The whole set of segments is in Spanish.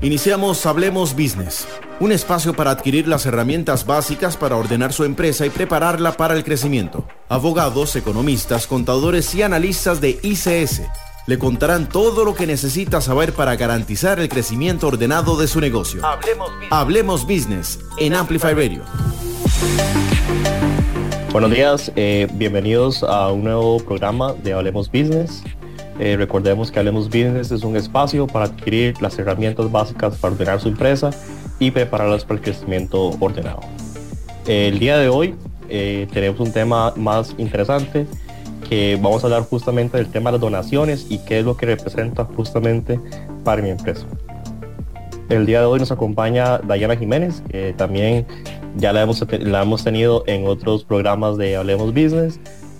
Iniciamos Hablemos Business, un espacio para adquirir las herramientas básicas para ordenar su empresa y prepararla para el crecimiento. Abogados, economistas, contadores y analistas de ICS le contarán todo lo que necesita saber para garantizar el crecimiento ordenado de su negocio. Hablemos Business, en Amplify Radio. Buenos días, eh, bienvenidos a un nuevo programa de Hablemos Business. Eh, recordemos que Hablemos Business es un espacio para adquirir las herramientas básicas para ordenar su empresa y prepararlas para el crecimiento ordenado. el día de hoy eh, tenemos un tema más interesante que vamos a hablar justamente del tema de las donaciones y qué es lo que representa justamente para mi empresa. El día de hoy nos acompaña Dayana Jiménez, que también ya la hemos, la hemos tenido en otros programas de Hablemos Business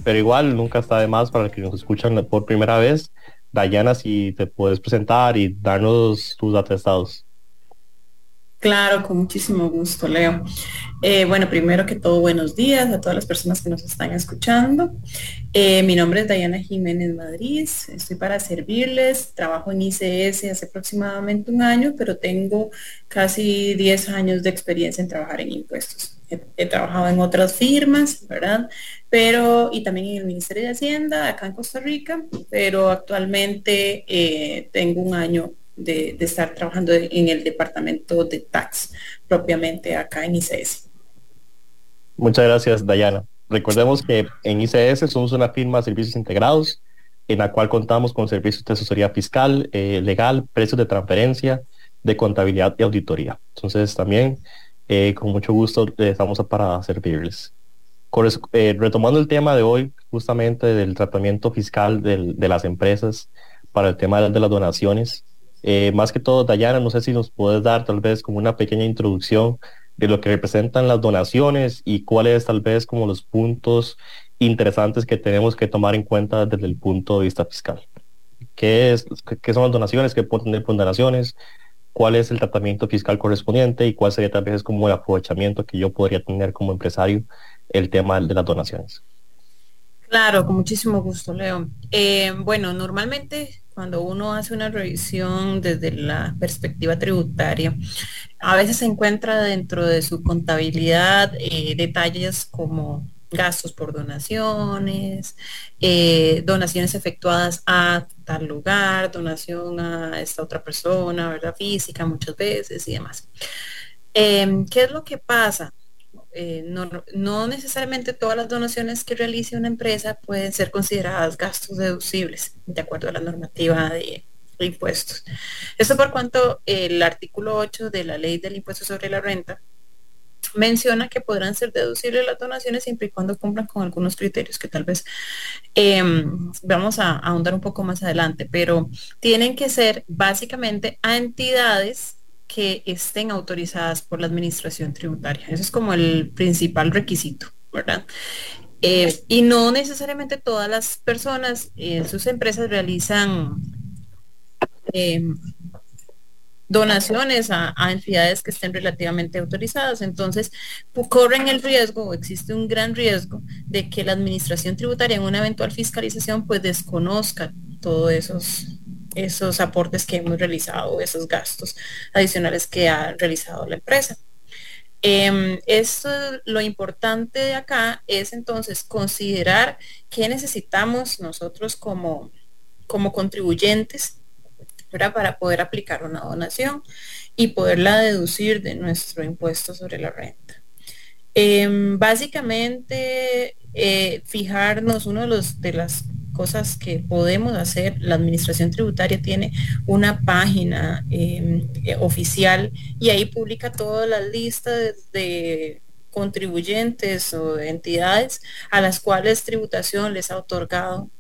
pero igual nunca está de más para que nos escuchan por primera vez. Dayana, si te puedes presentar y darnos tus atestados. Claro, con muchísimo gusto, Leo. Eh, bueno, primero que todo, buenos días a todas las personas que nos están escuchando. Eh, mi nombre es Dayana Jiménez Madrid, estoy para servirles, trabajo en ICS hace aproximadamente un año, pero tengo casi 10 años de experiencia en trabajar en impuestos he, trabajado en otras firmas, ¿verdad? Pero, y también en el Ministerio de Hacienda, acá en Costa Rica, pero actualmente eh, tengo un año de, estar trabajando en el departamento de tax, propiamente acá en ICS. Muchas gracias, Dayana. Recordemos que en ICS somos una firma de servicios integrados en la cual contamos con servicios de asesoría fiscal, eh, legal, precios de transferencia, de contabilidad y auditoría. Entonces también eh, con mucho gusto eh, estamos para servirles. Eh, retomando el tema de hoy, justamente del tratamiento fiscal de las empresas para el tema de, las donaciones, más que todo, Dayana, no sé si nos puedes dar tal vez como una pequeña introducción de lo que representan las donaciones y cuáles tal vez como los puntos interesantes que tenemos que tomar en cuenta desde el punto de vista fiscal. ¿Qué, son las donaciones? ¿Qué pueden tener donaciones? Cuál es el tratamiento fiscal correspondiente y cuál sería tal vez como el aprovechamiento que yo podría tener como empresario el tema de las donaciones. Claro, con muchísimo gusto, Leo. Eh, bueno, normalmente cuando uno hace una revisión desde la perspectiva tributaria, a veces se encuentra dentro de su contabilidad eh, detalles como gastos por donaciones, eh, donaciones efectuadas a tal lugar, donación a esta otra persona, ¿verdad? Física muchas veces y demás. Em, ¿Qué es lo que pasa? Eh, no, necesariamente todas las donaciones que realice una empresa pueden ser consideradas gastos deducibles, de acuerdo a la normativa de, de impuestos. Esto por cuanto el artículo 8 de la ley del impuesto sobre la renta menciona que podrán ser deducibles las donaciones siempre y cuando cumplan con algunos criterios que tal vez em, vamos a, ahondar un poco más adelante, pero tienen que ser básicamente a entidades que estén autorizadas por la administración tributaria. Eso es como el principal requisito, ¿verdad? Eh, y no necesariamente todas las personas en sus empresas realizan em, donaciones a, entidades que estén relativamente autorizadas. Entonces, corren el riesgo, o existe un gran riesgo, de que la administración tributaria en una eventual fiscalización pues desconozca todos esos esos aportes que hemos realizado, esos gastos adicionales que ha realizado la empresa. Eh, esto, lo importante de acá es entonces considerar qué necesitamos nosotros como, como contribuyentes para poder aplicar una donación y poderla deducir de nuestro impuesto sobre la renta. Em, básicamente, eh, fijarnos, una de, los, de las cosas que podemos hacer, la administración tributaria tiene una página em, eh, oficial y ahí publica todas las listas de contribuyentes o de entidades a las cuales tributación les ha otorgado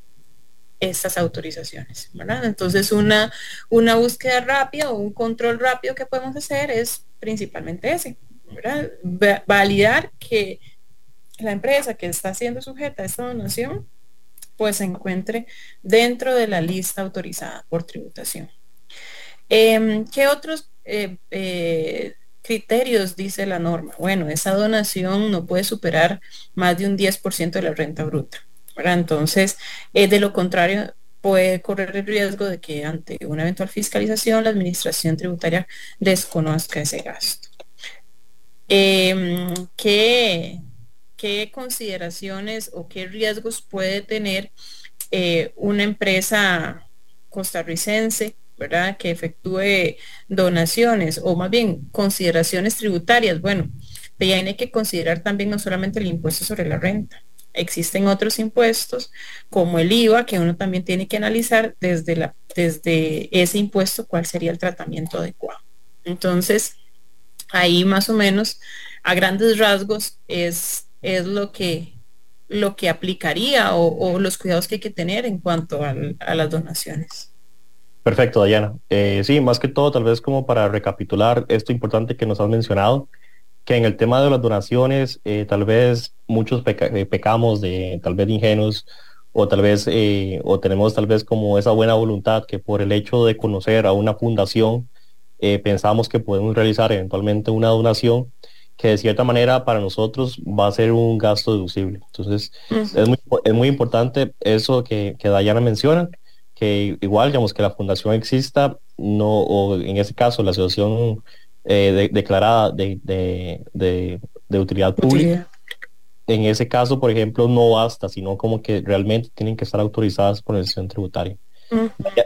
estas autorizaciones. Entonces una, una búsqueda rápida o un control rápido que podemos hacer es principalmente ese, ¿verdad? validar que la empresa que está siendo sujeta a esta donación pues se encuentre dentro de la lista autorizada por tributación. Em, ¿Qué otros eh, eh, criterios dice la norma? Bueno, esa donación no puede superar más de un 10% de la renta bruta. Entonces, eh, de lo contrario, puede correr el riesgo de que ante una eventual fiscalización la administración tributaria desconozca ese gasto. Em, ¿qué, consideraciones o qué riesgos puede tener eh, una empresa costarricense, ¿verdad? Que efectúe donaciones o más bien consideraciones tributarias. Bueno, de ahí hay que considerar también no solamente el impuesto sobre la renta, existen otros impuestos como el IVA que uno también tiene que analizar desde, la, desde ese impuesto cuál sería el tratamiento adecuado. Entonces, ahí más o menos a grandes rasgos es, es lo que lo que aplicaría o, los cuidados que hay que tener en cuanto a las donaciones. Perfecto, Dayana. Eh, sí, más que todo, tal vez como para recapitular esto importante que nos has mencionado, que en el tema de las donaciones, eh, tal vez muchos eh, pecamos de tal vez ingenuos o tal vez eh, o tenemos tal vez como esa buena voluntad que por el hecho de conocer a una fundación pensamos que podemos realizar eventualmente una donación que de cierta manera para nosotros va a ser un gasto deducible. Entonces es, muy, es, muy, importante eso que, que Dayana menciona, que igual digamos que la fundación exista, no, o en ese caso la asociación eh, declarada de, de, utilidad pública. En ese caso, por ejemplo, no basta, sino como que realmente tienen que estar autorizadas por la institución tributaria.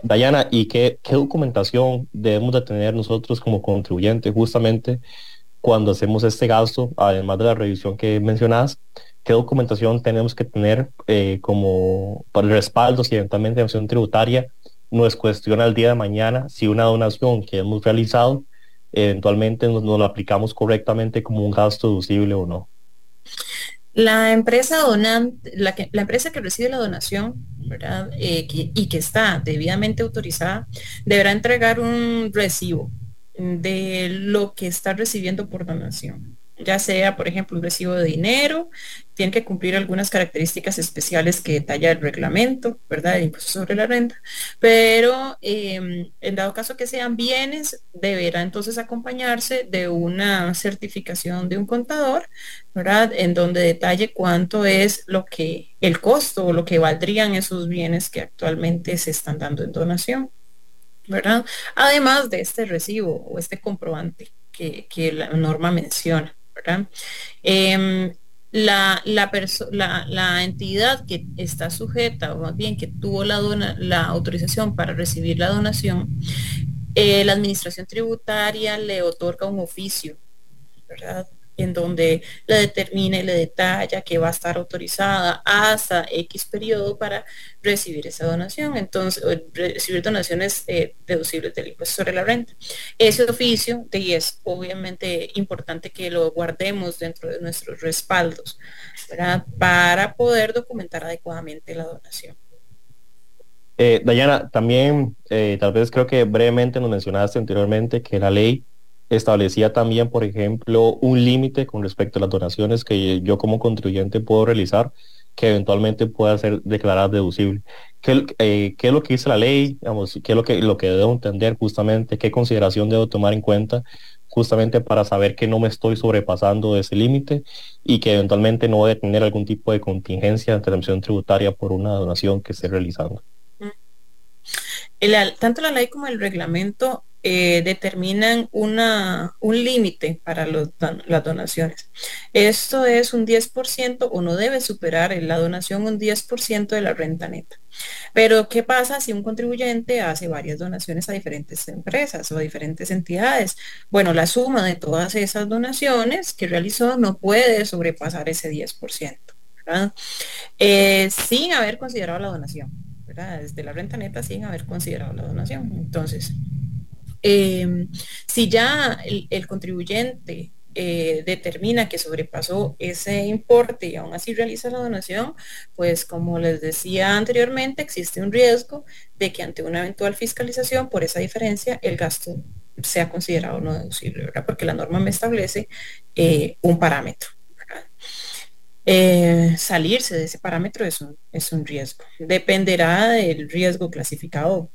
Dayana, ¿y qué, qué, documentación debemos de tener nosotros como contribuyentes justamente cuando hacemos este gasto, además de la revisión que mencionas? ¿Qué documentación tenemos que tener eh, como para el respaldo si eventualmente la institución tributaria nos cuestiona el día de mañana si una donación que hemos realizado eventualmente nos, lo aplicamos correctamente como un gasto deducible o no. La empresa donante, la, que, la empresa que recibe la donación, ¿verdad? Eh, y que está debidamente autorizada, deberá entregar un recibo de lo que está recibiendo por donación ya sea, por ejemplo, un recibo de dinero, tiene que cumplir algunas características especiales que detalla el reglamento, ¿verdad? El impuesto sobre la renta, pero em, en dado caso que sean bienes, deberá entonces acompañarse de una certificación de un contador, ¿verdad? En donde detalle cuánto es lo que, el costo o lo que valdrían esos bienes que actualmente se están dando en donación. ¿verdad? Además de este recibo o este comprobante que, que la norma menciona. Em, la, la, entidad que está sujeta, o más bien que tuvo la, la autorización para recibir la donación, eh, la administración tributaria le otorga un oficio. En donde le determina y le detalla que va a estar autorizada hasta X periodo para recibir esa donación, entonces recibir donaciones eh, deducibles del impuesto sobre la renta. Ese oficio de es obviamente importante que lo guardemos dentro de nuestros respaldos para poder documentar adecuadamente la donación. Eh, Dayana, también eh, tal vez creo que brevemente nos mencionaste anteriormente que la ley establecía también, por ejemplo, un límite con respecto a las donaciones que yo como contribuyente puedo realizar que eventualmente pueda ser declarada deducible. ¿Qué, eh, ¿Qué, es lo que dice la ley? Digamos, ¿Qué es lo que, lo que debo entender justamente? ¿Qué consideración debo tomar en cuenta justamente para saber que no me estoy sobrepasando ese límite y que eventualmente no voy a tener algún tipo de contingencia de intervención tributaria por una donación que esté realizando? Tanto la ley como el reglamento eh, determinan una, un límite para las donaciones. Esto es un 10% o no debe superar en la donación un 10% de la renta neta. Pero, ¿qué pasa si un contribuyente hace varias donaciones a diferentes empresas o a diferentes entidades? Bueno, la suma de todas esas donaciones que realizó no puede sobrepasar ese 10%, eh, sin haber considerado la donación, Desde la renta neta sin haber considerado la donación. Entonces, Em, si ya el, contribuyente eh, determina que sobrepasó ese importe y aún así realiza la donación, pues como les decía anteriormente, existe un riesgo de que ante una eventual fiscalización por esa diferencia el gasto sea considerado no deducible, ¿verdad? Porque la norma me establece eh, un parámetro. Eh, salirse de ese parámetro es un, es un riesgo. Dependerá del riesgo clasificado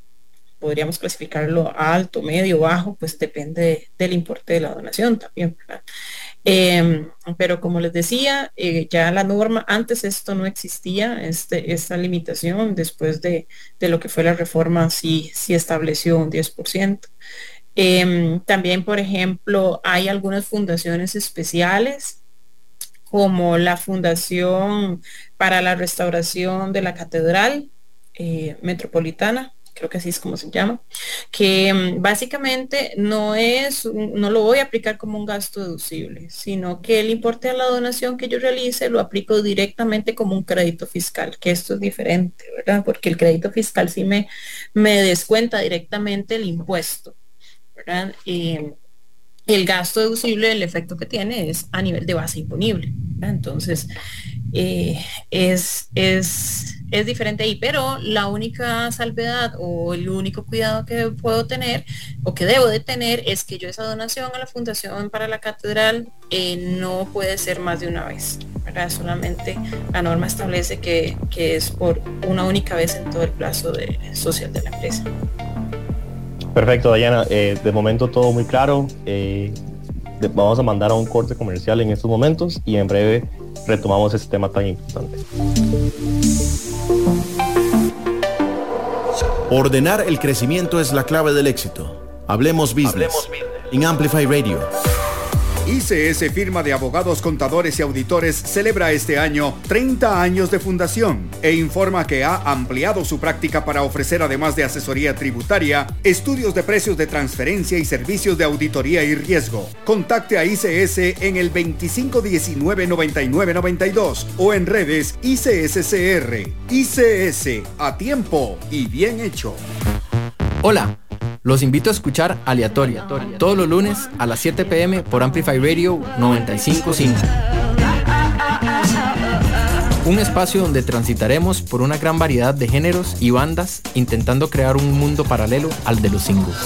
podríamos clasificarlo alto, medio, bajo, pues depende del importe de la donación también. Em, pero como les decía, eh, ya la norma, antes esto no existía, este, esta limitación, después de, lo que fue la reforma, sí, sí estableció un 10%. Em, también, por ejemplo, hay algunas fundaciones especiales, como la Fundación para la Restauración de la Catedral eh, Metropolitana, creo que así es como se llama, que mm, básicamente no es, no lo voy a aplicar como un gasto deducible, sino que el importe de la donación que yo realice lo aplico directamente como un crédito fiscal, que esto es diferente, ¿verdad? Porque el crédito fiscal sí me, me descuenta directamente el impuesto. Y el gasto deducible, el efecto que tiene es a nivel de base imponible. Entonces, eh, es, es, es diferente ahí, pero la única salvedad o el único cuidado que puedo tener o que debo de tener es que yo esa donación a la Fundación para la Catedral eh, no puede ser más de una vez. Solamente la norma establece que, es por una única vez en todo el plazo de, social de la empresa. Perfecto, Dayana. Eh, de momento todo muy claro. Vamos a mandar a un corte comercial en estos momentos y en breve retomamos este tema tan importante. Ordenar el crecimiento es la clave del éxito. Hablemos business. Hablemos business. En Amplify Radio. ICS Firma de Abogados, Contadores y Auditores celebra este año 30 años de fundación e informa que ha ampliado su práctica para ofrecer además de asesoría tributaria, estudios de precios de transferencia y servicios de auditoría y riesgo. Contacte a ICS en el 2519-9992 o en redes ICSCR. ICS, a tiempo y bien hecho. Hola. Los invito a escuchar Aleatoria, todos los lunes a las 7 pm por Amplify Radio 955. Un espacio donde transitaremos por una gran variedad de géneros y bandas intentando crear un mundo paralelo al de los singles.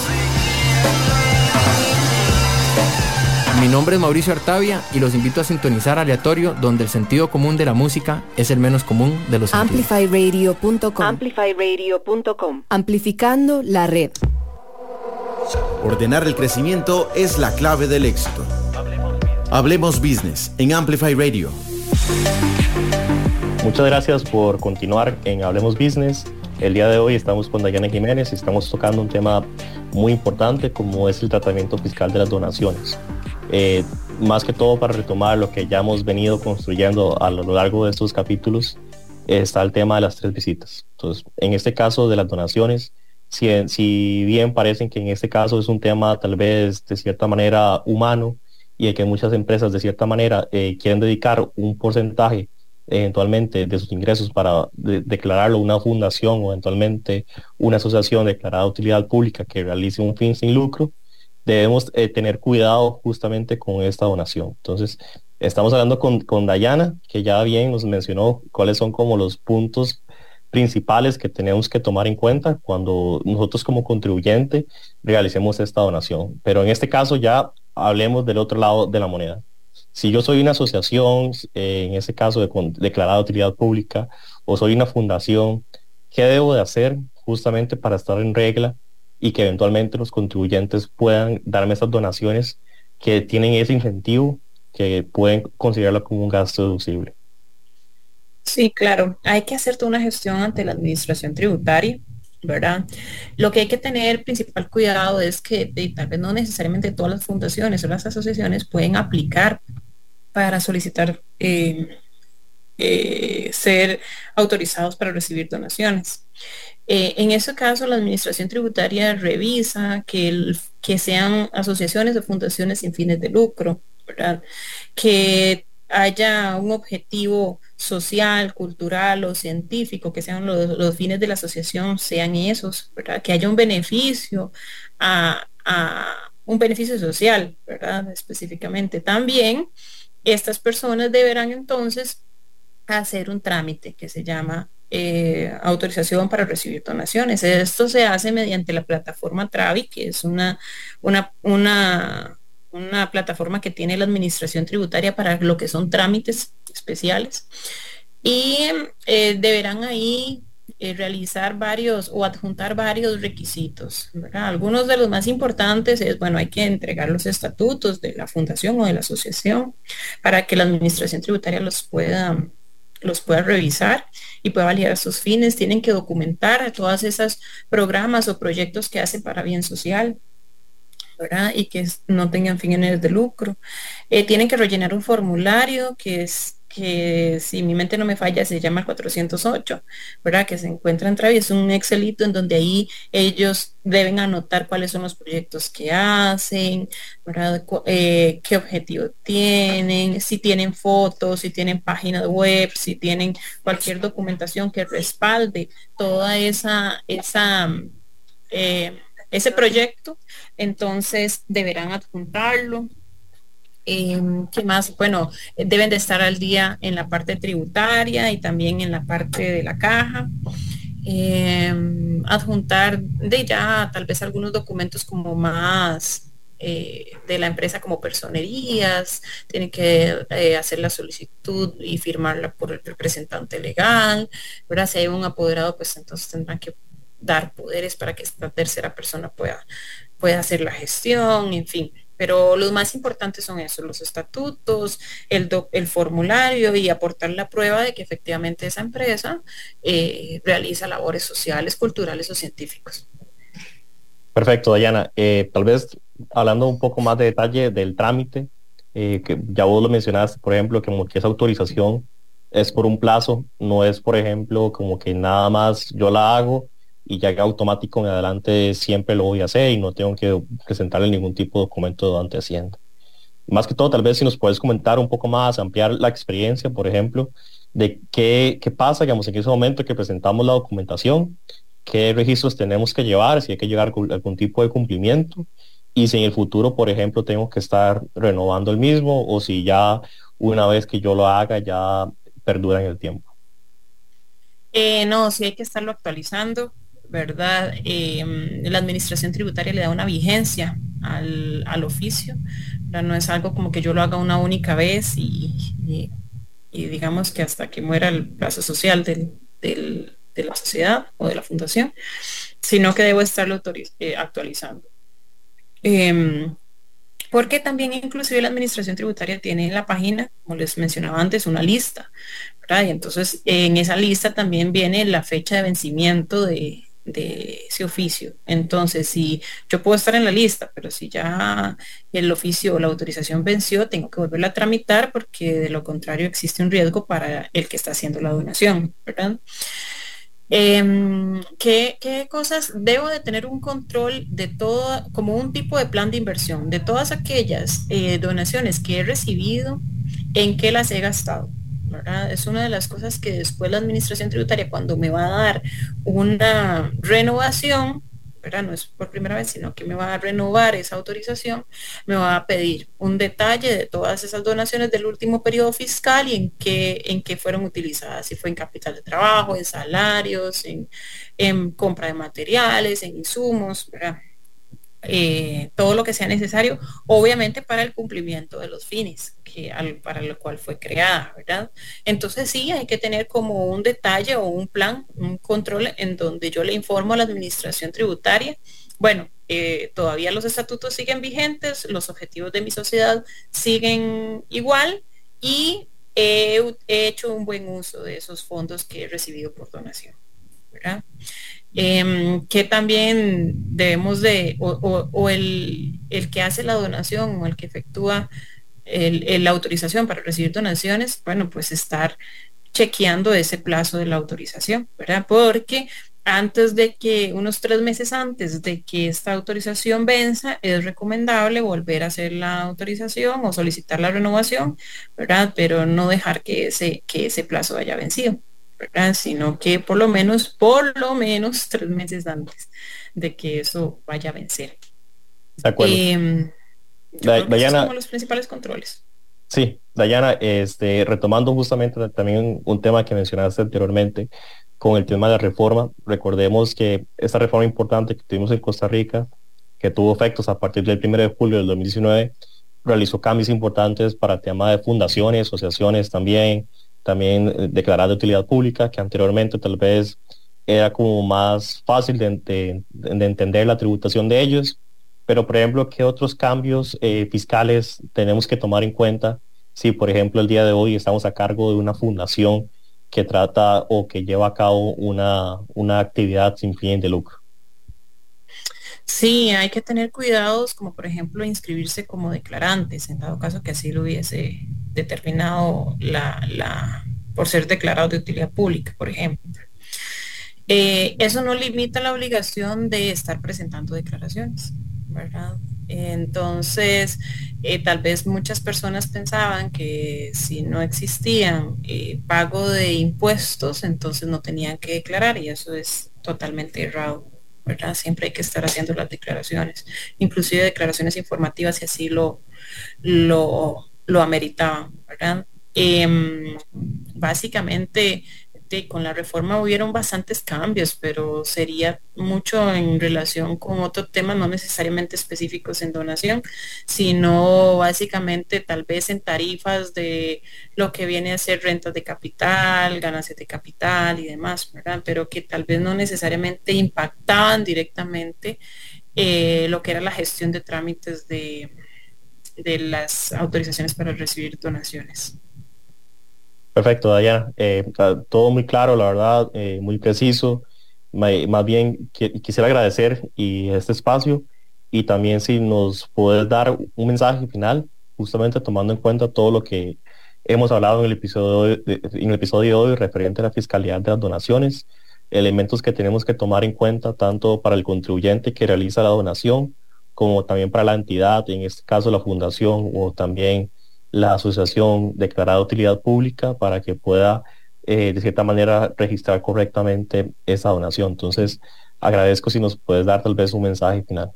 Mi nombre es Mauricio Artavia y los invito a sintonizar aleatorio donde el sentido común de la música es el menos común de los Amplifyradio.com Amplifyradio.com Amplificando la red. Ordenar el crecimiento es la clave del éxito. Hablemos Business en Amplify Radio. Muchas gracias por continuar en Hablemos Business. El día de hoy estamos con Dayana Jiménez y estamos tocando un tema muy importante como es el tratamiento fiscal de las donaciones. Eh, más que todo para retomar lo que ya hemos venido construyendo a lo largo de estos capítulos, está el tema de las tres visitas. Entonces, en este caso de las donaciones, si, bien parecen que en este caso es un tema tal vez de cierta manera humano y que muchas empresas de cierta manera eh, quieren dedicar un porcentaje eventualmente de sus ingresos para declararlo una fundación o eventualmente una asociación declarada de utilidad pública que realice un fin sin lucro, debemos eh, tener cuidado justamente con esta donación. Entonces, estamos hablando con, con Dayana, que ya bien nos mencionó cuáles son como los puntos principales que tenemos que tomar en cuenta cuando nosotros como contribuyente realicemos esta donación. Pero en este caso ya hablemos del otro lado de la moneda. Si yo soy una asociación, eh, en este caso de, declarada de utilidad pública, o soy una fundación, ¿qué debo de hacer justamente para estar en regla y que eventualmente los contribuyentes puedan darme esas donaciones que tienen ese incentivo que pueden considerarlo como un gasto deducible? Sí, claro. Hay que hacer toda una gestión ante la administración tributaria, ¿verdad? Lo que hay que tener principal cuidado es que tal vez no necesariamente todas las fundaciones o las asociaciones pueden aplicar para solicitar eh, eh, ser autorizados para recibir donaciones. Eh, en ese caso, la administración tributaria revisa que, que sean asociaciones o fundaciones sin fines de lucro, ¿verdad? Que haya un objetivo social, cultural o científico, que sean los, fines de la asociación, sean esos, ¿verdad? Que haya un beneficio a, un beneficio social, ¿verdad? Específicamente. También estas personas deberán entonces hacer un trámite que se llama eh, autorización para recibir donaciones. Esto se hace mediante la plataforma Travi, que es una, una, una una plataforma que tiene la administración tributaria para lo que son trámites especiales. Y eh, deberán ahí eh, realizar varios o adjuntar varios requisitos. Algunos de los más importantes es, bueno, hay que entregar los estatutos de la fundación o de la asociación para que la administración tributaria los pueda los pueda revisar y pueda validar sus fines. Tienen que documentar todas esas programas o proyectos que hacen para bien social. ¿verdad? y que no tengan fines de lucro. Eh, tienen que rellenar un formulario que es que si mi mente no me falla se llama 408, ¿verdad? Que se encuentra en Travi, es un Excelito en donde ahí ellos deben anotar cuáles son los proyectos que hacen, ¿verdad? Eh, qué objetivo tienen, si tienen fotos, si tienen páginas web, si tienen cualquier documentación que respalde toda esa, esa eh, ese proyecto, entonces deberán adjuntarlo Em, ¿Qué más? Bueno, deben de estar al día en la parte tributaria y también en la parte de la caja. Em, adjuntar de ya tal vez algunos documentos como más eh, de la empresa como personerías, tienen que eh, hacer la solicitud y firmarla por el representante legal, ¿verdad? Si hay un apoderado, pues entonces tendrán que dar poderes para que esta tercera persona pueda, pueda hacer la gestión, en fin pero los más importantes son esos, los estatutos, el, el formulario y aportar la prueba de que efectivamente esa empresa eh, realiza labores sociales, culturales o científicos. Perfecto, Dayana. Eh, tal vez hablando un poco más de detalle del trámite, eh, que ya vos lo mencionaste, por ejemplo, que como que esa autorización es por un plazo, no es, por ejemplo, como que nada más yo la hago y ya automático en adelante siempre lo voy a hacer y no tengo que presentarle ningún tipo de documento ante Hacienda. Más que todo, tal vez si nos puedes comentar un poco más, ampliar la experiencia, por ejemplo, de qué, qué pasa, digamos, en ese momento que presentamos la documentación, qué registros tenemos que llevar, si hay que llegar con algún tipo de cumplimiento y si en el futuro, por ejemplo, tengo que estar renovando el mismo o si ya una vez que yo lo haga ya perdura en el tiempo. Eh, no, si hay que estarlo actualizando. ¿Verdad? Em, la administración tributaria le da una vigencia al, oficio, no es algo como que yo lo haga una única vez y, digamos que hasta que muera el plazo social de la sociedad o de la fundación, sino que debo estarlo eh, actualizando. Em, porque también inclusive la administración tributaria tiene en la página, como les mencionaba antes, una lista, Y entonces en esa lista también viene la fecha de vencimiento de, de ese oficio. Entonces, si yo puedo estar en la lista, pero si ya el oficio o la autorización venció, tengo que volverla a tramitar porque de lo contrario existe un riesgo para el que está haciendo la donación, ¿verdad? Em, ¿qué, cosas debo de tener un control de todo, como un tipo de plan de inversión, de todas aquellas eh, donaciones que he recibido, en qué las he gastado? Es una de las cosas que después la administración tributaria, cuando me va a dar una renovación, ¿verdad? No es por primera vez, sino que me va a renovar esa autorización, me va a pedir un detalle de todas esas donaciones del último periodo fiscal y en qué, en qué fueron utilizadas, si fue en capital de trabajo, en salarios, en, en compra de materiales, en insumos. Eh, todo lo que sea necesario, obviamente para el cumplimiento de los fines que, para lo cual fue creada, ¿verdad? Entonces sí, hay que tener como un detalle o un plan, un control en donde yo le informo a la administración tributaria, bueno, eh, todavía los estatutos siguen vigentes, los objetivos de mi sociedad siguen igual y he hecho un buen uso de esos fondos que he recibido por donación. ¿verdad? Em, que también debemos de, o, el, que hace la donación o el que efectúa el, la autorización para recibir donaciones, bueno, pues estar chequeando ese plazo de la autorización, ¿verdad? Porque antes de que, unos tres meses antes de que esta autorización venza, es recomendable volver a hacer la autorización o solicitar la renovación, ¿verdad? Pero no dejar que ese, que ese plazo haya vencido sino que por lo menos, por lo menos tres meses antes de que eso vaya a vencer. De acuerdo. Em, Dayana, son los principales controles. Sí, Dayana, este, retomando justamente también un tema que mencionaste anteriormente con el tema de la reforma, recordemos que esta reforma importante que tuvimos en Costa Rica, que tuvo efectos a partir del 1 de julio del 2019, realizó cambios importantes para el tema de fundaciones, asociaciones también, también eh, declarada de utilidad pública, que anteriormente tal vez era como más fácil de, entender la tributación de ellos. Pero, por ejemplo, ¿qué otros cambios eh, fiscales tenemos que tomar en cuenta si, por ejemplo, el día de hoy estamos a cargo de una fundación que trata o que lleva a cabo una, una actividad sin fin de lucro? Sí, hay que tener cuidados, como por ejemplo inscribirse como declarantes, en dado caso que así lo hubiese determinado la, por ser declarado de utilidad pública, por ejemplo. Eh, eso no limita la obligación de estar presentando declaraciones, ¿verdad? Entonces, eh, tal vez muchas personas pensaban que si no existían eh, pago de impuestos, entonces no tenían que declarar y eso es totalmente errado. ¿verdad? Siempre hay que estar haciendo las declaraciones, inclusive declaraciones informativas si así lo, lo, lo ameritaban, ¿verdad? Em, básicamente con la reforma hubieron bastantes cambios, pero sería mucho en relación con otros temas, no necesariamente específicos en donación, sino básicamente tal vez en tarifas de lo que viene a ser rentas de capital, ganancias de capital y demás, ¿verdad? Pero que tal vez no necesariamente impactaban directamente eh, lo que era la gestión de trámites de, de las autorizaciones para recibir donaciones. Perfecto, Dayana. Eh, todo muy claro, la verdad, eh, muy preciso. Más bien quisiera agradecer y este espacio y también si nos puedes dar un mensaje final, justamente tomando en cuenta todo lo que hemos hablado en el episodio de, en el episodio de hoy referente a la fiscalidad de las donaciones, elementos que tenemos que tomar en cuenta tanto para el contribuyente que realiza la donación como también para la entidad, en este caso la fundación o también la asociación declarada de utilidad pública para que pueda eh, de cierta manera registrar correctamente esa donación. Entonces, agradezco si nos puedes dar tal vez un mensaje final.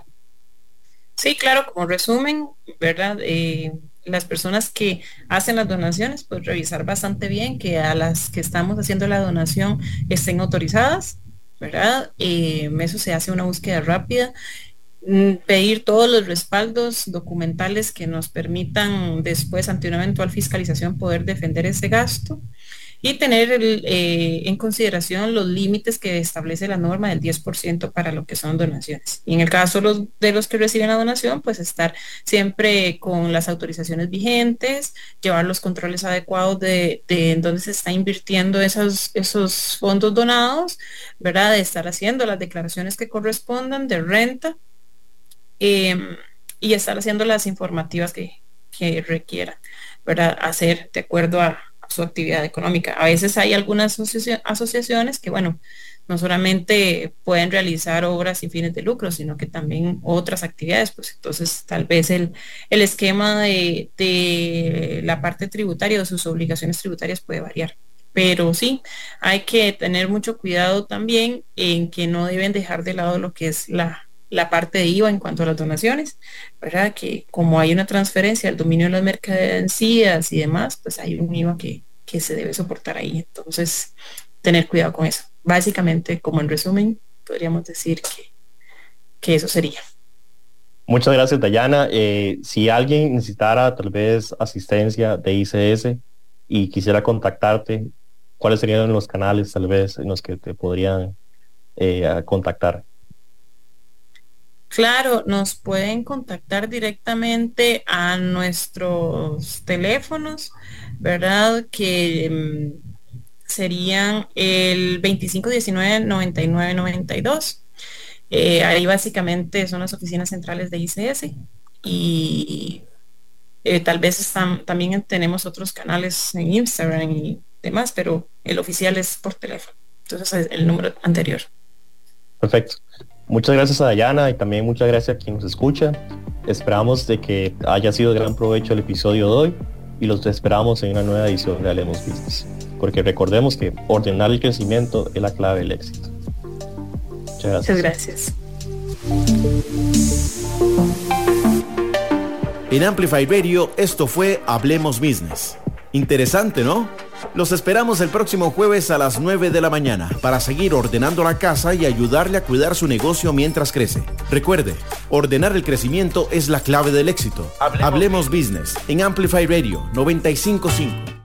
Sí, claro, como resumen, ¿verdad? Eh, las personas que hacen las donaciones, pues revisar bastante bien que a las que estamos haciendo la donación estén autorizadas, ¿verdad? Eh, eso se hace una búsqueda rápida pedir todos los respaldos documentales que nos permitan después ante una eventual fiscalización poder defender ese gasto y tener eh, en consideración los límites que establece la norma del 10% para lo que son donaciones. Y en el caso de los que reciben la donación, pues estar siempre con las autorizaciones vigentes, llevar los controles adecuados de, de en dónde se está invirtiendo esos, esos fondos donados, ¿verdad? De estar haciendo las declaraciones que correspondan de renta Em, y estar haciendo las informativas que, que requiera, ¿verdad? Hacer de acuerdo a, su actividad económica. A veces hay algunas asociaciones que, bueno, no solamente pueden realizar obras sin fines de lucro, sino que también otras actividades, pues entonces tal vez el, el esquema de, de la parte tributaria o sus obligaciones tributarias puede variar. Pero sí, hay que tener mucho cuidado también en que no deben dejar de lado lo que es la, la parte de IVA en cuanto a las donaciones, ¿verdad? Que como hay una transferencia al dominio de las mercancías y demás, pues hay un IVA que, se debe soportar ahí. Entonces, tener cuidado con eso. Básicamente, como en resumen, podríamos decir que, que eso sería. Muchas gracias, Dayana. Eh, si alguien necesitara tal vez asistencia de ICS y quisiera contactarte, ¿cuáles serían los canales tal vez en los que te podrían eh, contactar? Claro, nos pueden contactar directamente a nuestros teléfonos, ¿verdad? Que mm, serían el 2519-9992. Eh, ahí básicamente son las oficinas centrales de ICS y eh, tal vez están, también tenemos otros canales en Instagram y demás, pero el oficial es por teléfono. Entonces es el número anterior. Perfecto. Muchas gracias a Dayana y también muchas gracias a quien nos escucha. Esperamos de que haya sido de gran provecho el episodio de hoy y los esperamos en una nueva edición de Hablemos Business. Porque recordemos que ordenar el crecimiento es la clave del éxito. Muchas gracias. Muchas gracias. En Amplify Radio esto fue Hablemos Business. Interesante, ¿no? Los esperamos el próximo jueves a las 9 de la mañana para seguir ordenando la casa y ayudarle a cuidar su negocio mientras crece. Recuerde, ordenar el crecimiento es la clave del éxito. Hablemos, Hablemos Business en Amplify Radio 955.